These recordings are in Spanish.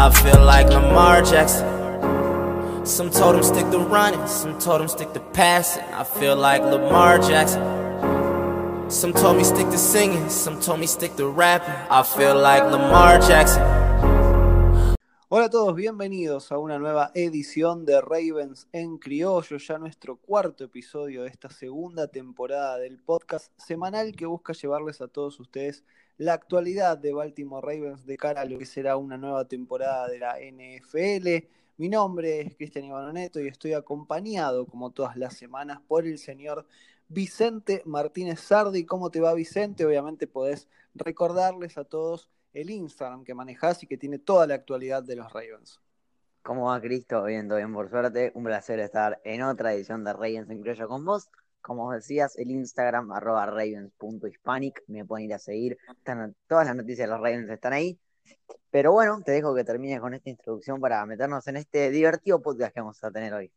I feel like. Some told stick to running, some told stick to passing. I feel like Lamar Jackson. Some told me stick to singing, some told me stick to. I feel like Lamar Jackson. Hola a todos, bienvenidos a una nueva edición de Ravens en Criollo, ya nuestro cuarto episodio de esta segunda temporada del podcast semanal que busca llevarles a todos ustedes la actualidad de Baltimore Ravens de cara a lo que será una nueva temporada de la NFL. Mi nombre es Cristian Ivanoneto y estoy acompañado, como todas las semanas, por el señor Vicente Martínez Sardi. ¿Cómo te va, Vicente? Obviamente podés recordarles a todos el Instagram que manejas y que tiene toda la actualidad de los Ravens. ¿Cómo va Cristo? Bien, todo bien, por suerte. Un placer estar en otra edición de Ravens en Criollo con vos. Como decías, el Instagram, arroba ravens.hispanic, me pueden ir a seguir. Están, todas las noticias de los Ravens están ahí. Pero bueno, te dejo que termines con esta introducción para meternos en este divertido podcast que vamos a tener hoy.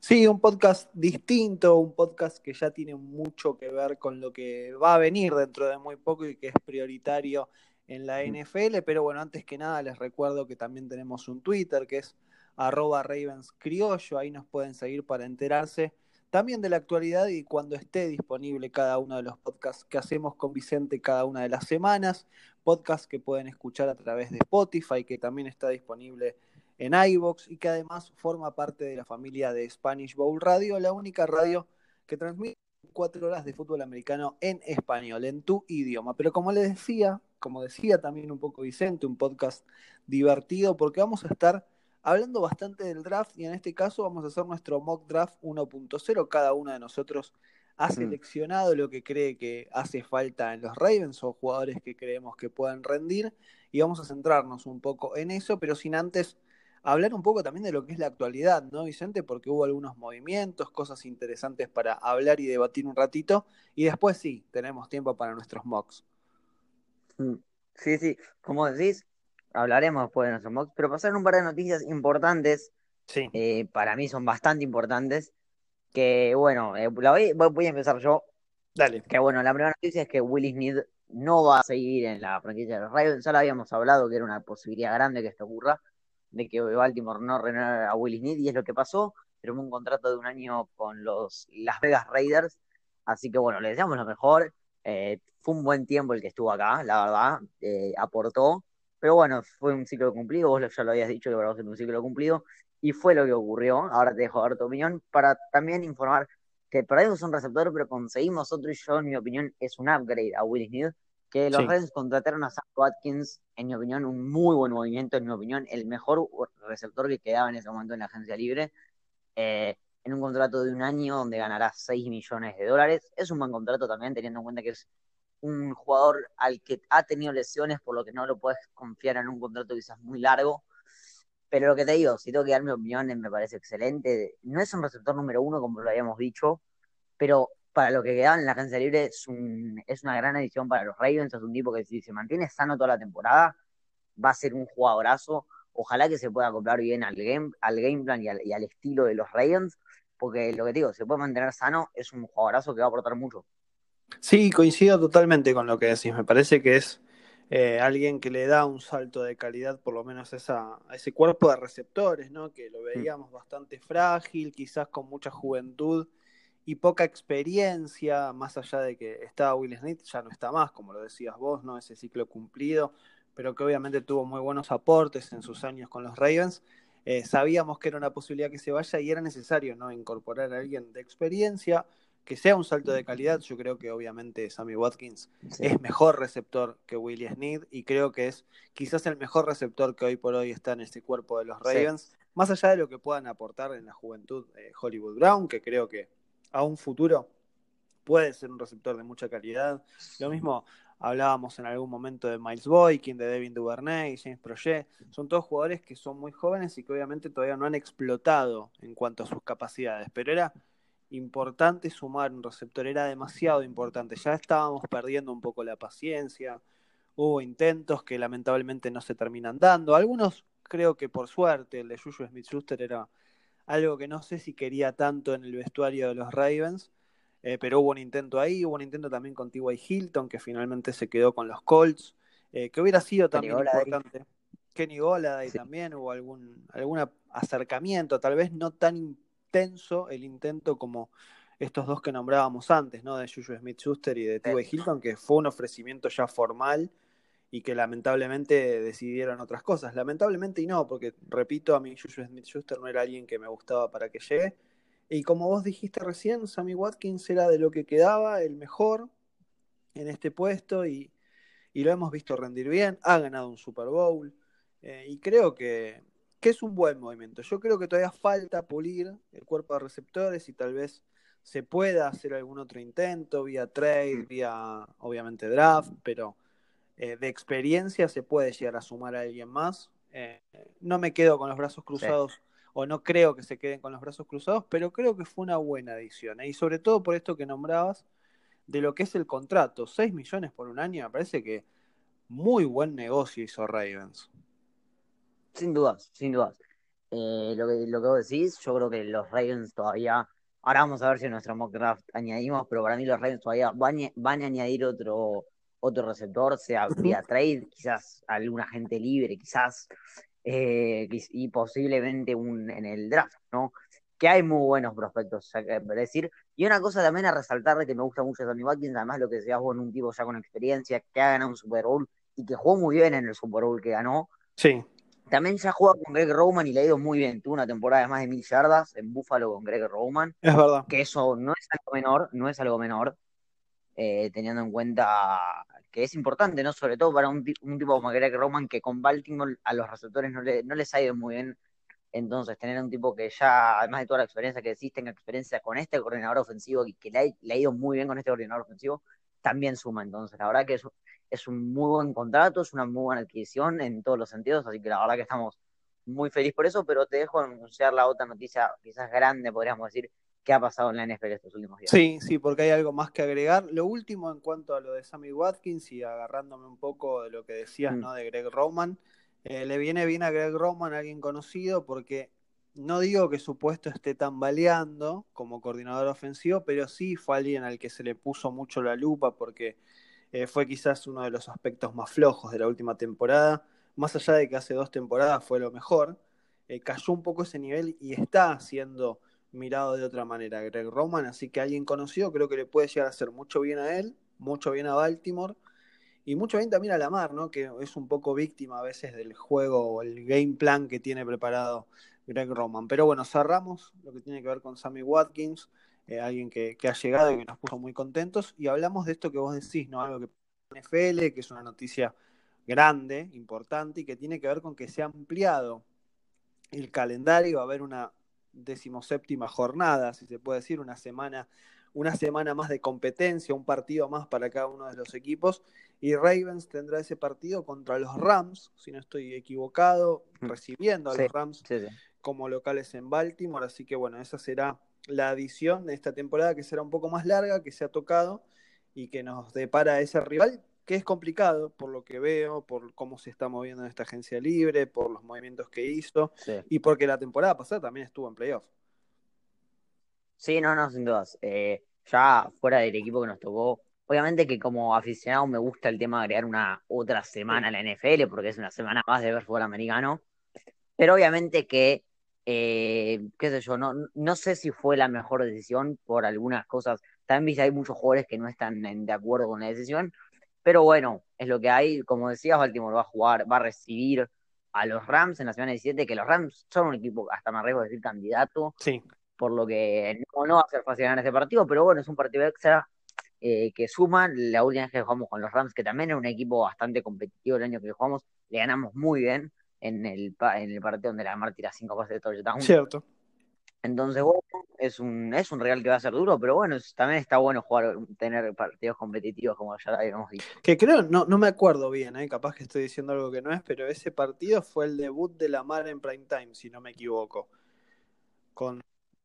Sí, un podcast distinto, un podcast que ya tiene mucho que ver con lo que va a venir dentro de muy poco y que es prioritario en la NFL, pero bueno, antes que nada les recuerdo que también tenemos un Twitter que es arroba Ravens Criollo, ahí nos pueden seguir para enterarse también de la actualidad y cuando esté disponible cada uno de los podcasts que hacemos con Vicente cada una de las semanas, podcast que pueden escuchar a través de Spotify, que también está disponible en iVoox y que además forma parte de la familia de Spanish Bowl Radio, la única radio que transmite cuatro horas de fútbol americano en español, en tu idioma. Pero como les decía, como decía también un poco Vicente, un podcast divertido porque vamos a estar hablando bastante del draft y en este caso vamos a hacer nuestro mock draft 1.0. Cada uno de nosotros ha seleccionado lo que cree que hace falta en los Ravens o jugadores que creemos que puedan rendir y vamos a centrarnos un poco en eso, pero sin antes hablar un poco también de lo que es la actualidad, ¿no, Vicente? Porque hubo algunos movimientos, cosas interesantes para hablar y debatir un ratito y después sí, tenemos tiempo para nuestros mocks. Mm, sí, sí, como decís, hablaremos después de nuestro mock, pero pasaron un par de noticias importantes. Sí. Eh, para mí son bastante importantes. Que bueno, eh, la voy, voy, a empezar yo. Dale. Que bueno, la primera noticia es que Willis Need no va a seguir en la franquicia de los Ravens. Ya lo habíamos hablado que era una posibilidad grande que esto ocurra, de que Baltimore no renueve a Willis Need, y es lo que pasó. Firmó un contrato de un año con los Las Vegas Raiders. Así que bueno, le deseamos lo mejor. Eh, fue un buen tiempo el que estuvo acá, la verdad, eh, aportó, pero bueno, fue un ciclo cumplido, vos ya lo habías dicho que va a ser un ciclo cumplido, y fue lo que ocurrió, ahora te dejo dar tu opinión, para también informar que perdimos un receptor, pero conseguimos otro, y yo, en mi opinión, es un upgrade a Willis Need, que los Reds contrataron a Sam Watkins, en mi opinión, un muy buen movimiento, en mi opinión, el mejor receptor que quedaba en ese momento en la agencia libre. Eh, en un contrato de un año donde ganará 6 millones de dólares. Es un buen contrato también, teniendo en cuenta que es un jugador al que ha tenido lesiones, por lo que no lo puedes confiar en un contrato quizás muy largo. Pero lo que te digo, si tengo que dar mi opinión, me parece excelente. No es un receptor número uno, como lo habíamos dicho, pero para lo que quedaba en la agencia libre es, un, es una gran edición para los Ravens. Es un tipo que si se mantiene sano toda la temporada, va a ser un jugadorazo. Ojalá que se pueda acoplar bien al game, al game plan y al, y al estilo de los Ravens, porque lo que te digo, se puede mantener sano, es un jugadorazo que va a aportar mucho. Sí, coincido totalmente con lo que decís. Me parece que es eh, alguien que le da un salto de calidad, por lo menos esa, a ese cuerpo de receptores, ¿no? Que lo veíamos bastante frágil, quizás con mucha juventud y poca experiencia, más allá de que estaba Will Smith, ya no está más, como lo decías vos, ¿no? Ese ciclo cumplido, pero que obviamente tuvo muy buenos aportes en sus años con los Ravens. Eh, sabíamos que era una posibilidad que se vaya y era necesario, ¿no? Incorporar a alguien de experiencia que sea un salto de calidad. Yo creo que obviamente Sammy Watkins es mejor receptor que Willie Sneed y creo que es quizás el mejor receptor que hoy por hoy está en este cuerpo de los Ravens, más allá de lo que puedan aportar en la juventud eh, Hollywood Brown, que creo que a un futuro puede ser un receptor de mucha calidad. Lo mismo hablábamos en algún momento de Miles Boykin, de Devin Duvernay, James Projet. Son todos jugadores que son muy jóvenes y que obviamente todavía no han explotado en cuanto a sus capacidades, pero era importante sumar un receptor, era demasiado importante. Ya estábamos perdiendo un poco la paciencia, hubo intentos que lamentablemente no se terminan dando. Algunos creo que por suerte, el de Juju Smith Schuster era algo que no sé si quería tanto en el vestuario de los Ravens, eh, pero hubo un intento ahí, hubo un intento también con T.Y. Hilton, que finalmente se quedó con los Colts, eh, que hubiera sido también importante. Kenny Goladay también hubo algún, algún acercamiento, tal vez no tan el intento como estos dos que nombrábamos antes, ¿no? De Juju Smith Schuster y de T.Y. Hilton, que fue un ofrecimiento ya formal y que lamentablemente decidieron otras cosas. Lamentablemente y no, porque repito, a mí Juju Smith Schuster no era alguien que me gustaba para que llegue. Y como vos dijiste recién, Sammy Watkins era de lo que quedaba el mejor en este puesto y, lo hemos visto rendir bien. Ha ganado un Super Bowl eh, y creo que, que es un buen movimiento. Yo creo que todavía falta pulir el cuerpo de receptores y tal vez se pueda hacer algún otro intento vía trade, vía obviamente draft, pero eh, de experiencia se puede llegar a sumar a alguien más. Eh, no me quedo con los brazos cruzados o no creo que se queden con los brazos cruzados, pero creo que fue una buena adición. ¿eh? Y sobre todo por esto que nombrabas de lo que es el contrato, 6 millones por un año, me parece que muy buen negocio hizo Ravens. Sin dudas, sin dudas. lo, que, lo que vos decís, yo creo que los Ravens todavía Ahora vamos a ver si en nuestro mock draft añadimos, pero para mí los Ravens todavía van, a añadir otro, otro receptor, sea vía trade, quizás alguna gente libre, quizás, eh, y posiblemente un en el draft, ¿no? Que hay muy buenos prospectos, es decir. Y una cosa también a resaltar de que me gusta mucho Tony Watkins, además lo que decías vos en un tipo ya con experiencia, que ha ganado un Super Bowl y que jugó muy bien en el Super Bowl que ganó. Sí. También ya juega con Greg Roman y le ha ido muy bien. Tuvo una temporada de más de mil yardas en Buffalo con Greg Roman. Es verdad. Que eso no es algo menor, no es algo menor, eh, teniendo en cuenta que es importante, ¿no? Sobre todo para un, tipo como Greg Roman que con Baltimore a los receptores no, le, no les ha ido muy bien. Entonces, tener un tipo que ya, además de toda la experiencia que existe, tenga experiencia con este coordinador ofensivo y que le ha, ido muy bien con este coordinador ofensivo, también suma. Entonces, la verdad que eso es un muy buen contrato, es una muy buena adquisición en todos los sentidos, así que la verdad que estamos muy felices por eso, pero te dejo anunciar la otra noticia, quizás grande, podríamos decir, que ha pasado en la NFL estos últimos días. Sí, sí, porque hay algo más que agregar. Lo último en cuanto a lo de Sammy Watkins y agarrándome un poco de lo que decías, mm. ¿no? De Greg Roman, eh, le viene bien a Greg Roman, alguien conocido, porque no digo que su puesto esté tambaleando como coordinador ofensivo, pero sí fue alguien al que se le puso mucho la lupa porque eh, fue quizás uno de los aspectos más flojos de la última temporada. Más allá de que hace dos temporadas fue lo mejor, eh, cayó un poco ese nivel y está siendo mirado de otra manera Greg Roman, así que alguien conocido creo que le puede llegar a hacer mucho bien a él, mucho bien a Baltimore y mucho bien también a Lamar, ¿no? que es un poco víctima a veces del juego o el game plan que tiene preparado Greg Roman. Pero bueno, cerramos lo que tiene que ver con Sammy Watkins. Eh, alguien que, ha llegado y que nos puso muy contentos. Y hablamos de esto que vos decís, ¿no? Algo que NFL, que es una noticia grande, importante, y que tiene que ver con que se ha ampliado el calendario, va a haber una decimoséptima jornada, si se puede decir, una semana, una semana más de competencia, un partido más para cada uno de los equipos, y Ravens tendrá ese partido contra los Rams, si no estoy equivocado, mm. recibiendo a los Rams como locales en Baltimore, así que bueno, esa será la adición de esta temporada que será un poco más larga, que se ha tocado y que nos depara ese rival, que es complicado por lo que veo, por cómo se está moviendo en esta agencia libre, por los movimientos que hizo y porque la temporada pasada también estuvo en playoff. Sí, no, no, sin dudas. Eh, ya fuera del equipo que nos tocó, obviamente que como aficionado me gusta el tema de agregar una otra semana a la NFL, porque es una semana más de ver fútbol americano, pero obviamente que eh, qué sé yo, no, no sé si fue la mejor decisión por algunas cosas. También hay muchos jugadores que no están de acuerdo con la decisión, pero bueno, es lo que hay. Como decías, Baltimore va a jugar, va a recibir a los Rams en la semana 17, que los Rams son un equipo, hasta me arriesgo de decir, candidato. Sí. Por lo que no, va a ser fácil ganar este partido, pero bueno, es un partido extra eh, que suma. La última vez que jugamos con los Rams, que también era un equipo bastante competitivo el año que jugamos, le ganamos muy bien en el, en el partido donde la Mar tira cinco pases de touchdown. Cierto. Entonces, bueno, es un, es un real que va a ser duro, pero bueno, también está bueno jugar, tener partidos competitivos, como ya habíamos dicho. Que creo, no, no me acuerdo bien, ¿eh? capaz que estoy diciendo algo que no es, pero ese partido fue el debut de la Mar en prime time, si no me equivoco. Con,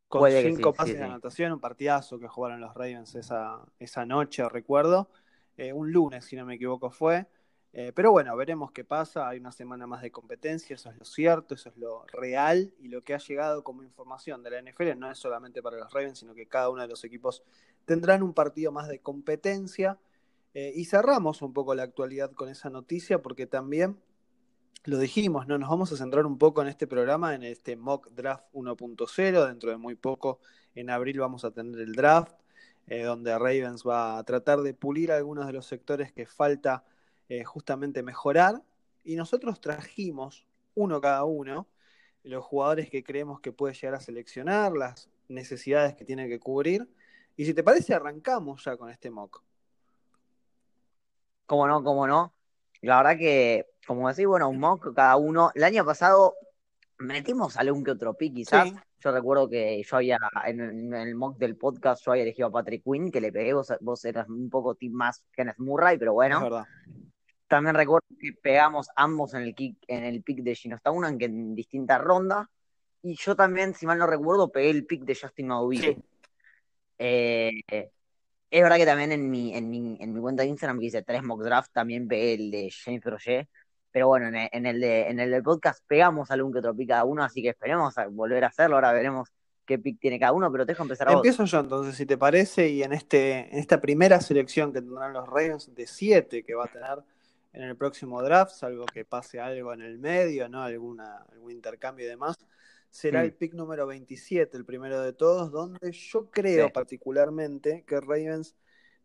con cinco pases de anotación, un partidazo que jugaron los Ravens esa, esa noche, recuerdo. Eh, un lunes, si no me equivoco, fue. Eh, pero bueno, veremos qué pasa. Hay una semana más de competencia, eso es lo cierto, eso es lo real. Y lo que ha llegado como información de la NFL no es solamente para los Ravens, sino que cada uno de los equipos tendrán un partido más de competencia. Eh, y cerramos un poco la actualidad con esa noticia, porque también lo dijimos, ¿no? Nos vamos a centrar un poco en este programa, en este mock draft 1.0. Dentro de muy poco, en abril, vamos a tener el draft, eh, donde Ravens va a tratar de pulir algunos de los sectores que falta eh, justamente mejorar. Y nosotros trajimos, uno cada uno, los jugadores que creemos que puede llegar a seleccionar, las necesidades que tiene que cubrir. Y si te parece, arrancamos ya con este mock. Cómo no, cómo no. La verdad que, como decís, bueno, un mock cada uno. El año pasado metimos algún que otro pick, quizás. Yo recuerdo que yo había, en, el mock del podcast, yo había elegido a Patrick Quinn, que le pegué, vos, vos eras un poco team más Kenneth Murray, pero bueno. También recuerdo que pegamos ambos en el, kick, en el pick de Gino Staunan, que en distintas rondas. Y yo también, si mal no recuerdo, pegué el pick de Justin Madubico. Eh, es verdad que también en mi, en mi, en mi cuenta de Instagram que hice tres mock draft, también pegué el de James Roger. Pero bueno, en el, en el, de, en el del podcast pegamos algún que otro pick cada uno, así que esperemos a volver a hacerlo. Ahora veremos qué pick tiene cada uno, pero te dejo empezar a Empiezo yo entonces, si te parece, y en, este, en esta primera selección que tendrán los Ravens de siete que va a tener en el próximo draft, salvo que pase algo en el medio, ¿no? Alguna, algún intercambio y demás será el pick número 27, el primero de todos, donde yo creo particularmente que Ravens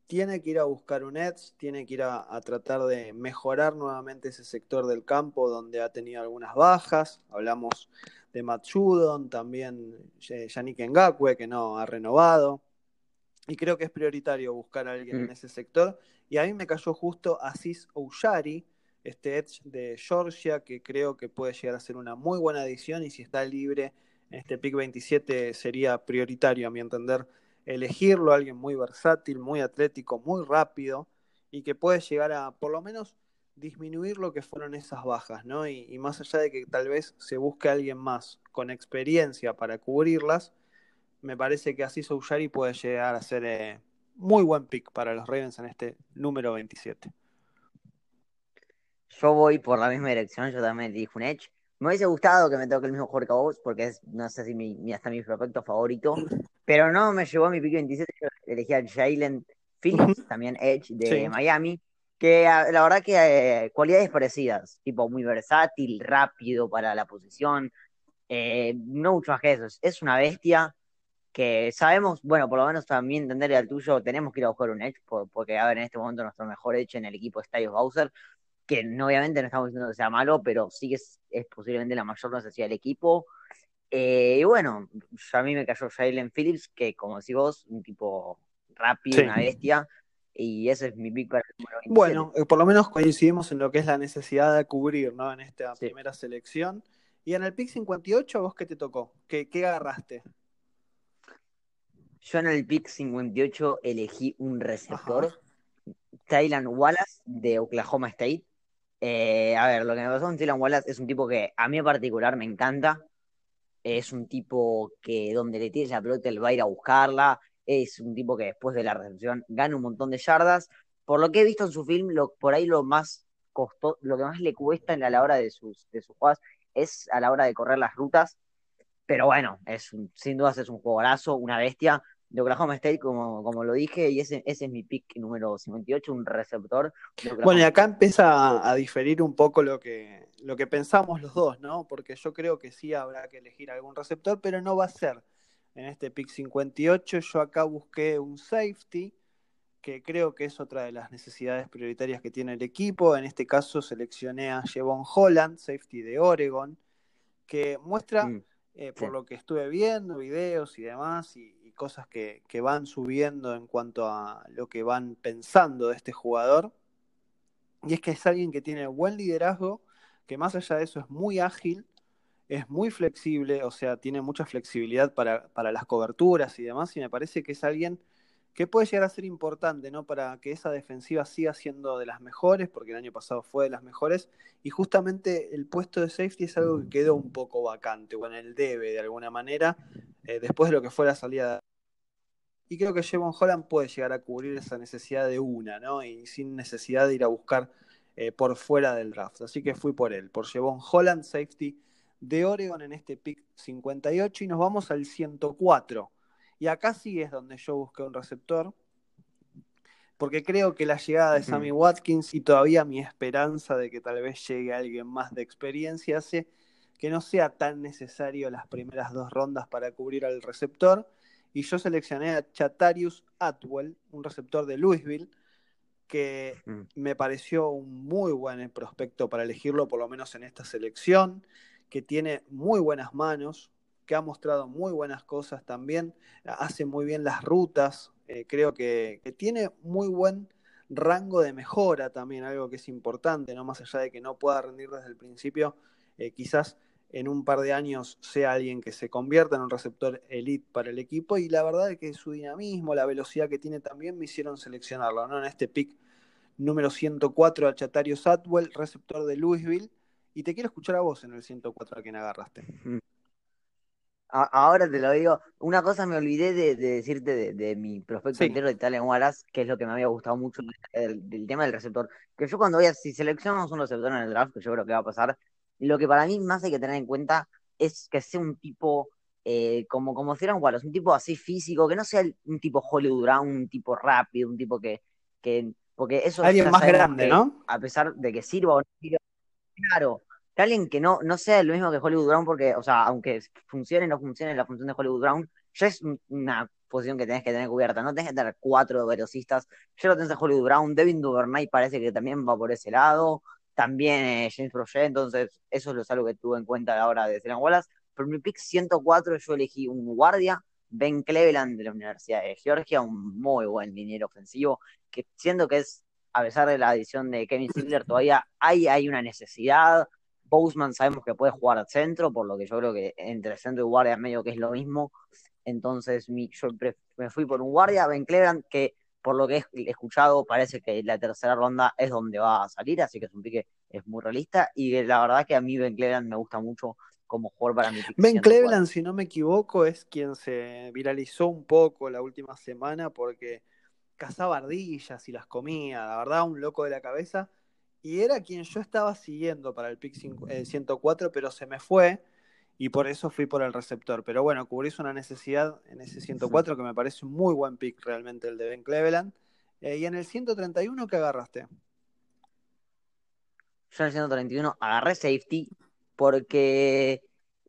tiene que ir a buscar un edge, tiene que ir a, tratar de mejorar nuevamente ese sector del campo donde ha tenido algunas bajas. Hablamos de Matt Judon, también Yannick Ngakwe, que no ha renovado. Y creo que es prioritario buscar a alguien en mm. ese sector. Y a mí me cayó justo Aziz Oushari, este Edge de Georgia, que creo que puede llegar a ser una muy buena adición y si está libre en este pick 27 sería prioritario, a mi entender, elegirlo, alguien muy versátil, muy atlético, muy rápido y que puede llegar a por lo menos disminuir lo que fueron esas bajas, ¿no? Y, más allá de que tal vez se busque alguien más con experiencia para cubrirlas, me parece que así Soujari puede llegar a ser eh, muy buen pick para los Ravens en este número 27. Yo voy por la misma dirección, yo también dije un Edge. Me hubiese gustado que me toque el mismo que vos, porque es, no sé si mi, hasta mi prospecto favorito, pero no me llevó a mi pick 27, yo elegí a Jalen Phillips, también Edge de Miami, que ah, la verdad que eh, cualidades parecidas, tipo muy versátil, rápido para la posición, eh, no mucho más que eso, es una bestia que sabemos, bueno, por lo menos también entender el tuyo, tenemos que ir a buscar un Edge, porque a ver, en este momento nuestro mejor Edge en el equipo es Tyus Bowser, que no, obviamente no estamos diciendo que sea malo, pero sí que es, posiblemente la mayor necesidad del equipo. Eh, y bueno, a mí me cayó Jalen Phillips, que como decís vos, un tipo rápido, una bestia, y ese es mi pick para el número Bueno, eh, por lo menos coincidimos en lo que es la necesidad de cubrir, ¿no? En esta primera selección. Y en el pick 58, ¿vos qué te tocó? ¿Qué, qué agarraste? Yo en el pick 58 elegí un receptor, Tylan Wallace de Oklahoma State. Eh, a ver, lo que me pasó con Dylan Wallace es un tipo que a mí en particular me encanta. Es un tipo que donde le tires la pelota él va a ir a buscarla. Es un tipo que después de la recepción gana un montón de yardas. Por lo que he visto en su film, lo, por ahí lo más costó, lo que más le cuesta a la hora de sus, de sus jugadas es a la hora de correr las rutas. Pero bueno, es sin dudas es un jugadorazo, una bestia de Oklahoma State, como, como lo dije, y ese, ese es mi pick número 58, un receptor. Bueno, y acá empieza a, diferir un poco lo que, lo que pensamos los dos, ¿no? Porque yo creo que sí habrá que elegir algún receptor, pero no va a ser en este pick 58. Yo acá busqué un safety, que creo que es otra de las necesidades prioritarias que tiene el equipo. En este caso seleccioné a Jevon Holland, safety de Oregon, que muestra... Mm, eh, por lo que estuve viendo, videos y demás, y, cosas que, van subiendo en cuanto a lo que van pensando de este jugador. Y es que es alguien que tiene buen liderazgo, que más allá de eso es muy ágil, es muy flexible, o sea, tiene mucha flexibilidad para, para las coberturas y demás, y me parece que es alguien que puede llegar a ser importante, ¿no? Para que esa defensiva siga siendo de las mejores, porque el año pasado fue de las mejores, y justamente el puesto de safety es algo que quedó un poco vacante, o en el debe de alguna manera, eh, después de lo que fue la salida. Y creo que Jevon Holland puede llegar a cubrir esa necesidad de una, ¿no? Y sin necesidad de ir a buscar eh, por fuera del draft. Así que fui por él, por Jevon Holland, safety de Oregon en este pick 58, y nos vamos al 104 y acá sí es donde yo busqué un receptor. porque creo que la llegada de Sammy Watkins y todavía mi esperanza de que tal vez llegue alguien más de experiencia hace que no sea tan necesario las primeras dos rondas para cubrir al receptor. Y yo seleccioné a Chatarius Atwell, un receptor de Louisville, que mm. me pareció un muy buen prospecto para elegirlo, por lo menos en esta selección, que tiene muy buenas manos, que ha mostrado muy buenas cosas también, hace muy bien las rutas, eh, creo que, tiene muy buen rango de mejora también, algo que es importante, no más allá de que no pueda rendir desde el principio, eh, quizás en un par de años sea alguien que se convierta en un receptor elite para el equipo y la verdad es que su dinamismo, la velocidad que tiene también me hicieron seleccionarlo, ¿no? En este pick número 104 a Chatario Satwell, receptor de Louisville, y te quiero escuchar a vos en el 104 a quien agarraste. Ahora te lo digo, una cosa me olvidé de, decirte de, mi prospecto entero de Italian Wallace, que es lo que me había gustado mucho del, tema del receptor. Que yo cuando voy a, si seleccionamos un receptor en el draft, que yo creo que va a pasar, lo que para mí más hay que tener en cuenta es que sea un tipo eh, como, como si Wallace, un tipo así físico, que no sea un tipo Hollywood Brown, un tipo rápido, un tipo que, que porque eso alguien más grande, ¿no? A pesar de que sirva o no sirva, claro, que alguien que no, no sea lo mismo que Hollywood Brown, porque, o sea, aunque funcione o no funcione la función de Hollywood Brown, ya es una posición que tenés que tener cubierta, no tenés que tener cuatro velocistas, ya lo tenés a Hollywood Brown, Devin Duvernay parece que también va por ese lado, también James Projet, entonces eso es algo que tuve en cuenta a la hora de Celan Wallace, pero mi pick 104 yo elegí un guardia, Ben Cleveland de la Universidad de Georgia, un muy buen liniero ofensivo, que siendo que es, a pesar de la adición de Kevin Sidler, todavía hay, hay una necesidad, Boseman sabemos que puede jugar al centro, por lo que yo creo que entre centro y guardia medio que es lo mismo. Entonces mi, yo me fui por un guardia, Ben Cleveland, que por lo que he escuchado parece que la tercera ronda es donde va a salir, así que es un pique es muy realista. Y la verdad que a mí Ben Cleveland me gusta mucho como jugador para mi. Ben Cleveland, si no me equivoco, es quien se viralizó un poco la última semana porque cazaba ardillas y las comía, la verdad, un loco de la cabeza y era quien yo estaba siguiendo para el pick 104, pero se me fue y por eso fui por el receptor. Pero bueno, cubrís una necesidad en ese 104 que me parece un muy buen pick realmente el de Ben Cleveland. Eh, y en el 131, ¿qué agarraste? Yo en el 131 agarré safety porque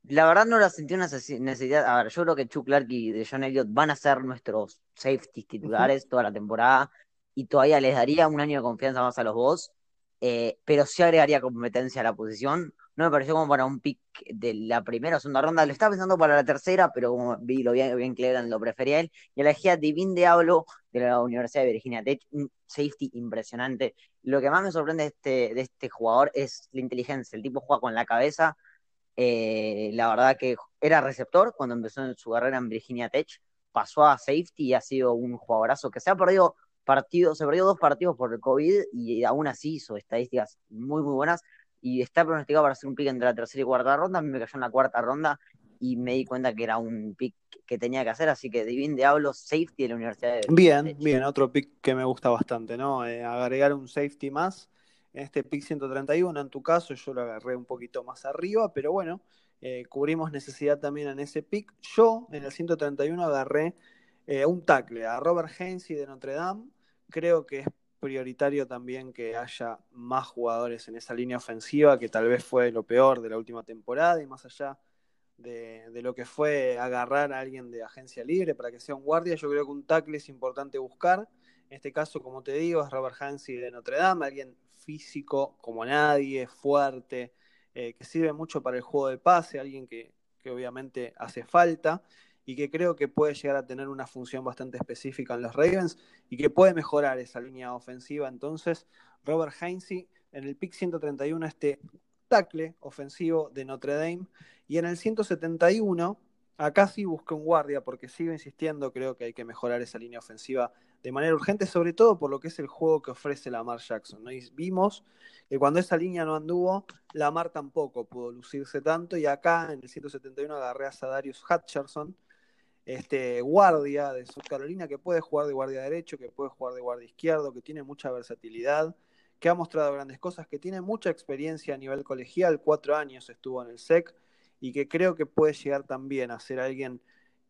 la verdad no la sentí una necesidad. A ver, yo creo que Chuck Clark y de John Elliott van a ser nuestros safety titulares toda la temporada y todavía les daría un año de confianza más a los dos eh, pero sí agregaría competencia a la posición. No me pareció como para un pick de la primera o segunda ronda. Lo estaba pensando para la tercera, pero como vi lo bien, bien lo prefería él. Y elegí a Divin Diablo de la Universidad de Virginia Tech, un safety impresionante. Lo que más me sorprende de este, de este jugador es la inteligencia. El tipo juega con la cabeza. Eh, la verdad que era receptor cuando empezó su carrera en Virginia Tech. Pasó a safety y ha sido un jugadorazo que se ha perdido partidos, se perdió dos partidos por el COVID y aún así hizo estadísticas muy, muy buenas y está pronosticado para hacer un pick entre la tercera y cuarta ronda. A mí me cayó en la cuarta ronda y me di cuenta que era un pick que tenía que hacer, así que Divin Diablo, safety de la Universidad de Bien, bien, otro pick que me gusta bastante, ¿no? Eh, agregar un safety más en este pick 131, en tu caso yo lo agarré un poquito más arriba, pero bueno, eh, cubrimos necesidad también en ese pick. Yo en el 131 agarré eh, un tackle a Robert Hainsey de Notre Dame, creo que es prioritario también que haya más jugadores en esa línea ofensiva, que tal vez fue lo peor de la última temporada, y más allá de, lo que fue agarrar a alguien de agencia libre para que sea un guardia, yo creo que un tackle es importante buscar. En este caso, como te digo, es Robert Hansi de Notre Dame, alguien físico como nadie, fuerte, eh, que sirve mucho para el juego de pase, alguien que, que obviamente hace falta y que creo que puede llegar a tener una función bastante específica en los Ravens y que puede mejorar esa línea ofensiva. Entonces, Robert Heinze en el pick 131, este tackle ofensivo de Notre Dame. Y en el 171, acá sí busqué un guardia porque sigo insistiendo, creo que hay que mejorar esa línea ofensiva de manera urgente, sobre todo por lo que es el juego que ofrece Lamar Jackson. ¿no? Vimos que cuando esa línea no anduvo, Lamar tampoco pudo lucirse tanto. Y acá en el 171 agarré a Sadarius Hutcherson, este guardia de South Carolina que puede jugar de guardia derecho, que puede jugar de guardia izquierdo, que tiene mucha versatilidad, que ha mostrado grandes cosas, que tiene mucha experiencia a nivel colegial, cuatro años estuvo en el SEC y que creo que puede llegar también a ser alguien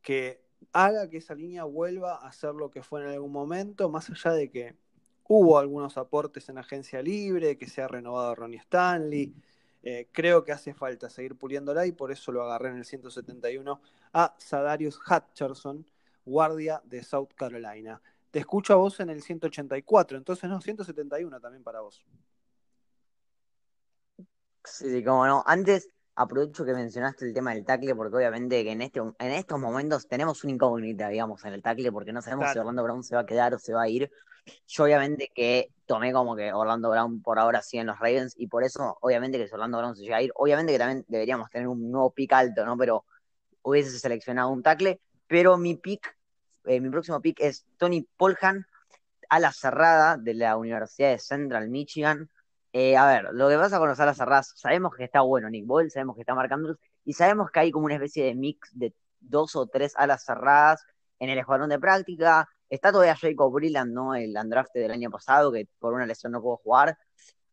que haga que esa línea vuelva a ser lo que fue en algún momento, más allá de que Hubo algunos aportes en agencia libre, que se ha renovado Ronnie Stanley. Eh, creo que hace falta seguir puliéndola y por eso lo agarré en el 171 a Sadarius Hutcherson, guardia de South Carolina. Te escucho a vos en el 184, entonces no, 171 también para vos. Sí, sí, cómo no. Antes aprovecho que mencionaste el tema del tackle, porque obviamente que en, este, en estos momentos tenemos una incógnita, digamos, en el tackle, porque no sabemos si Orlando Brown se va a quedar o se va a ir. Yo obviamente que tomé como que Orlando Brown por ahora sigue en los Ravens, y por eso, obviamente que si Orlando Brown se llega a ir, obviamente que también deberíamos tener un nuevo pick alto, ¿no? Pero hubiese seleccionado un tackle, pero mi pick, eh, mi próximo pick es Tony Polhan, a cerrada de la Universidad de Central Michigan eh, a ver, lo que pasa con los alas cerradas, sabemos que está bueno Nick Boyle, sabemos que está marcando y sabemos que hay como una especie de mix de dos o tres alas cerradas en el escuadrón de práctica. Está todavía Jacob Brilland, ¿no? El andrafte del año pasado, que por una lesión no pudo jugar.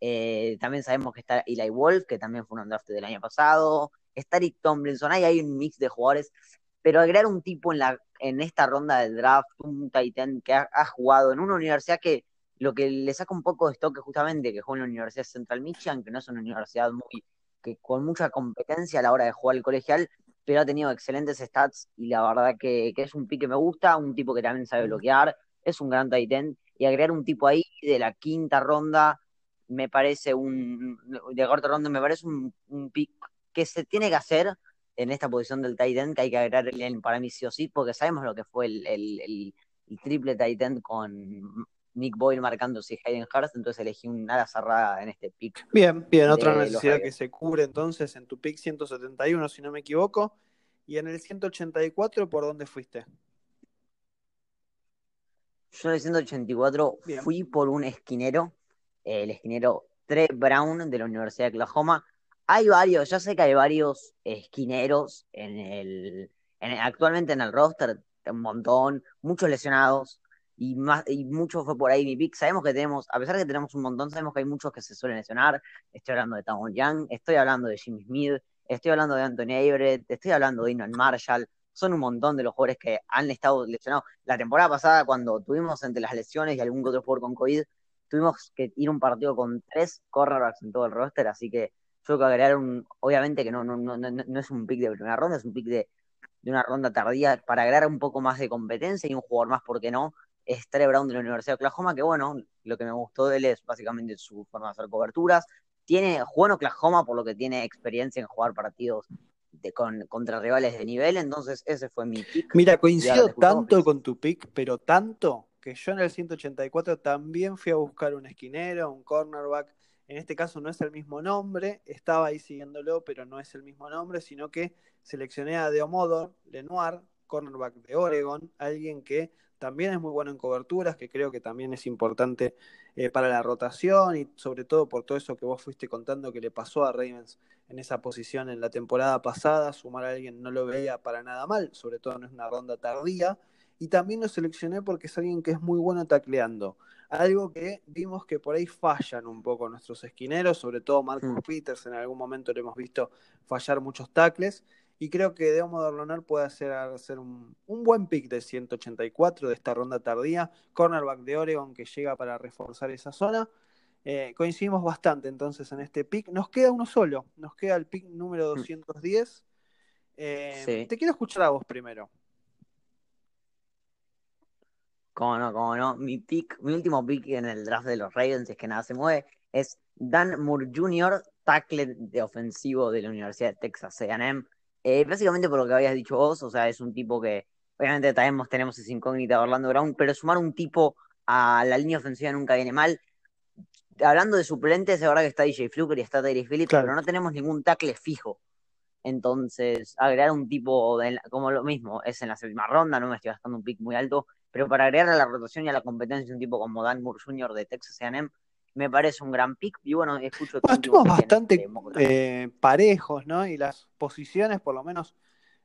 Eh, también sabemos que está Eli Wolf, que también fue un andrafte del año pasado. Está Rick Tomlinson, ahí hay un mix de jugadores. Pero agregar un tipo en, la, en esta ronda del draft, un Titan que ha jugado en una universidad que lo que le saca un poco de estoque justamente que juega en la Universidad Central Michigan, que no es una universidad muy que con mucha competencia a la hora de jugar el colegial, pero ha tenido excelentes stats y la verdad que, es un pick que me gusta, un tipo que también sabe bloquear, es un gran tight end y agregar un tipo ahí de la quinta ronda me parece un de cuarta ronda me parece un, pick que se tiene que hacer en esta posición del tight end que hay que agregar para mí sí o sí porque sabemos lo que fue el, el, el triple tight end con Nick Boyle marcándose Hayden Hurst, entonces elegí un ala cerrada en este pick. Bien, bien, otra necesidad que se cubre entonces en tu pick 171, si no me equivoco. Y en el 184, ¿por dónde fuiste? Yo en el 184 fui por un esquinero, el esquinero Trey Brown de la Universidad de Oklahoma. Hay varios, ya sé que hay varios esquineros en el, actualmente en el roster, un montón, muchos lesionados y más y mucho fue por ahí mi pick. Sabemos que tenemos, a pesar de que tenemos un montón, sabemos que hay muchos que se suelen lesionar. Estoy hablando de Tamon Young, estoy hablando de Jimmy Smith, estoy hablando de Anthony Everett, estoy hablando de Inon Marshall. Son un montón de los jugadores que han estado lesionados. La temporada pasada, cuando tuvimos entre las lesiones y algún otro jugador con COVID, tuvimos que ir un partido con tres cornerbacks en todo el roster, así que yo creo que agregar un, obviamente que no, no, no, no, es un pick de primera ronda, es un pick de, de una ronda tardía para agregar un poco más de competencia y un jugador más, ¿por qué no? es Brown de la Universidad de Oklahoma, que bueno, lo que me gustó de él es básicamente su forma de hacer coberturas. Tiene, juega en Oklahoma por lo que tiene experiencia en jugar partidos de, con, contra rivales de nivel, entonces ese fue mi pick. Mira, coincido tanto con tu pick, pero tanto que yo en el 184 también fui a buscar un esquinero, un cornerback. En este caso no es el mismo nombre, estaba ahí siguiéndolo, pero no es el mismo nombre, sino que seleccioné a Deomodor Lenoir, cornerback de Oregon, alguien que también es muy bueno en coberturas, que creo que también es importante eh, para la rotación y sobre todo por todo eso que vos fuiste contando que le pasó a Ravens en esa posición en la temporada pasada, sumar a alguien no lo veía para nada mal, sobre todo no es una ronda tardía, y también lo seleccioné porque es alguien que es muy bueno tacleando. Algo que vimos que por ahí fallan un poco nuestros esquineros, sobre todo Marcus mm. Peters, en algún momento le hemos visto fallar muchos tacles, y creo que Demo Dorlonar puede hacer, hacer un, buen pick de 184 de esta ronda tardía. Cornerback de Oregon que llega para reforzar esa zona. Eh, coincidimos bastante entonces en este pick. Nos queda uno solo, nos queda el pick número 210. Mm. Eh, te quiero escuchar a vos primero. Cómo no, cómo no. Mi pick, mi último pick en el draft de los Ravens, es que nada se mueve, es Dan Moore Jr., tackle de ofensivo de la Universidad de Texas A&M. Eh, básicamente por lo que habías dicho vos, o sea, es un tipo que, obviamente tenemos, tenemos esa incógnita de Orlando Brown, pero sumar un tipo a la línea ofensiva nunca viene mal. Hablando de suplentes, es verdad que está DJ Fluker y está Tyree Phillips, pero no tenemos ningún tackle fijo. Entonces, agregar un tipo como lo mismo, es en la séptima ronda, no me estoy gastando un pick muy alto, pero para agregar a la rotación y a la competencia un tipo como Dan Moore Jr. de Texas A&M, me parece un gran pick. Y bueno, escucho. estuvimos bastante eh, parejos, ¿no? Y las posiciones, por lo menos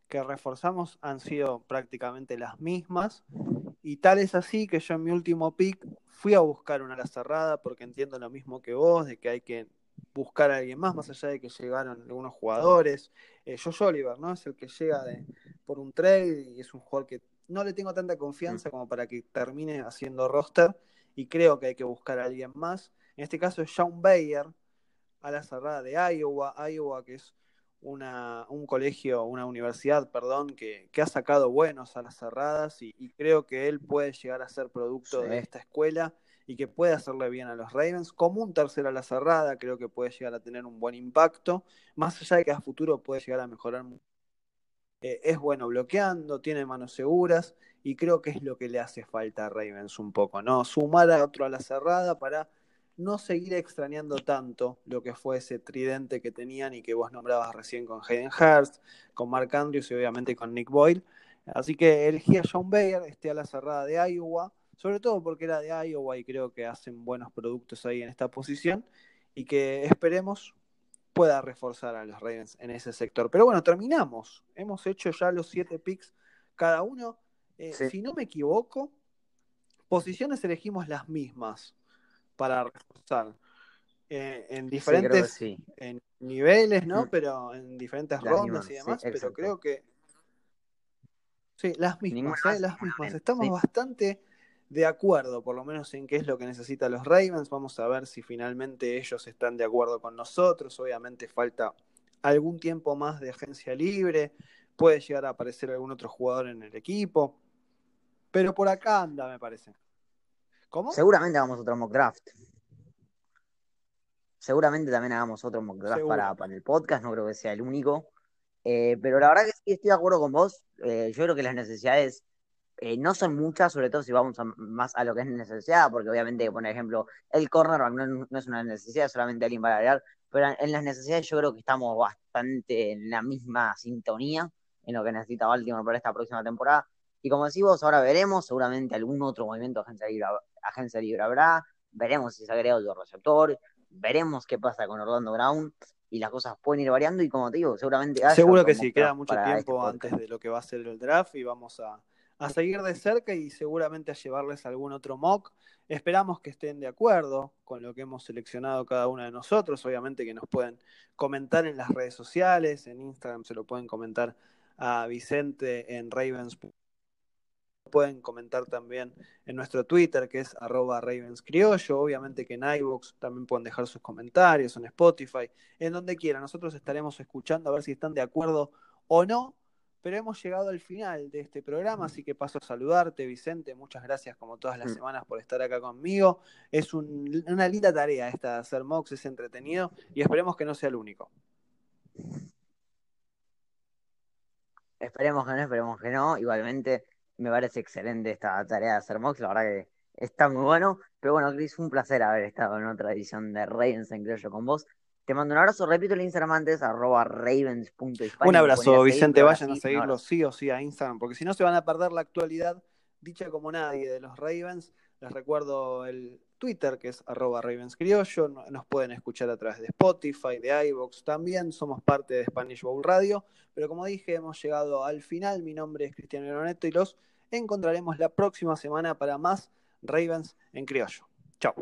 que reforzamos, han sido prácticamente las mismas. Y tal es así que yo en mi último pick fui a buscar una ala cerrada porque entiendo lo mismo que vos, de que hay que buscar a alguien más, más allá de que llegaron algunos jugadores. Eh, Josh Oliver, ¿no? Es el que llega de, por un trade y es un jugador que no le tengo tanta confianza mm. como para que termine haciendo roster y creo que hay que buscar a alguien más. En este caso es Sean Bayer, a la cerrada de Iowa, Iowa que es una, un colegio, una universidad, perdón, que, ha sacado buenos a las cerradas y, creo que él puede llegar a ser producto de esta escuela y que puede hacerle bien a los Ravens. Como un tercero a la cerrada, creo que puede llegar a tener un buen impacto, más allá de que a futuro puede llegar a mejorar. Eh, es bueno bloqueando, tiene manos seguras y creo que es lo que le hace falta a Ravens un poco, ¿no? Sumar a otro a la cerrada para no seguir extrañando tanto lo que fue ese tridente que tenían y que vos nombrabas recién con Hayden Hurst, con Mark Andrews y obviamente con Nick Boyle. Así que elegí a John Bayer, este a la cerrada de Iowa, sobre todo porque era de Iowa y creo que hacen buenos productos ahí en esta posición y que esperemos pueda reforzar a los Ravens en ese sector. Pero bueno, terminamos. Hemos hecho ya los siete picks cada uno. Eh, si no me equivoco, posiciones elegimos las mismas para reforzar. Eh, en diferentes en niveles, ¿no? Mm. Pero en diferentes rondas y demás, pero creo que sí, las mismas, ¿eh? las mismas. Estamos bastante de acuerdo, por lo menos en qué es lo que necesitan los Ravens. Vamos a ver si finalmente ellos están de acuerdo con nosotros. Obviamente falta algún tiempo más de agencia libre. Puede llegar a aparecer algún otro jugador en el equipo. Pero por acá anda, me parece. ¿Cómo? Seguramente hagamos otro mock draft. Seguramente también hagamos otro mock draft para, el podcast, no creo que sea el único. Eh, pero la verdad que sí estoy de acuerdo con vos. Eh, yo creo que las necesidades eh, no son muchas, sobre todo si vamos más a lo que es necesidad, porque obviamente, por ejemplo, el cornerback no, no, es una necesidad, solamente alguien para agregar, pero en las necesidades yo creo que estamos bastante en la misma sintonía en lo que necesita Baltimore para esta próxima temporada. Y como decimos, ahora veremos, seguramente algún otro movimiento de agencia libre, agencia libre habrá, veremos si se agrega otro receptor, veremos qué pasa con Orlando Brown y las cosas pueden ir variando y como te digo, seguramente... Seguro que sí, queda mucho tiempo este antes de lo que va a ser el draft y vamos a, a seguir de cerca y seguramente a llevarles algún otro mock. Esperamos que estén de acuerdo con lo que hemos seleccionado cada uno de nosotros. Obviamente que nos pueden comentar en las redes sociales, en Instagram se lo pueden comentar a Vicente en Ravens pueden comentar también en nuestro Twitter, que es arroba ravenscriollo. Obviamente que en iVoox también pueden dejar sus comentarios, en Spotify, en donde quieran. Nosotros estaremos escuchando a ver si están de acuerdo o no. Pero hemos llegado al final de este programa, así que paso a saludarte, Vicente. Muchas gracias, como todas las mm. semanas, por estar acá conmigo. Es una linda tarea esta de hacer MOX, es entretenido y esperemos que no sea el único. Esperemos que no, esperemos que no. Igualmente, me parece excelente esta tarea de hacer Mox, la verdad que está muy bueno. Pero bueno, Chris, un placer haber estado en otra edición de Ravens en Criollo con vos. Te mando un abrazo, repito el Instagram antes, arroba Un abrazo, Vicente, vayan a seguirlo sí o sí a Instagram, porque si no se van a perder la actualidad dicha como nadie de los Ravens. Les recuerdo el Twitter, que es arroba Ravens Criollo. Nos pueden escuchar a través de Spotify, de iVoox también. Somos parte de Spanish Bowl Radio. Pero como dije, hemos llegado al final. Mi nombre es Cristiano Ironeto y los encontraremos la próxima semana para más Ravens en criollo. Chao.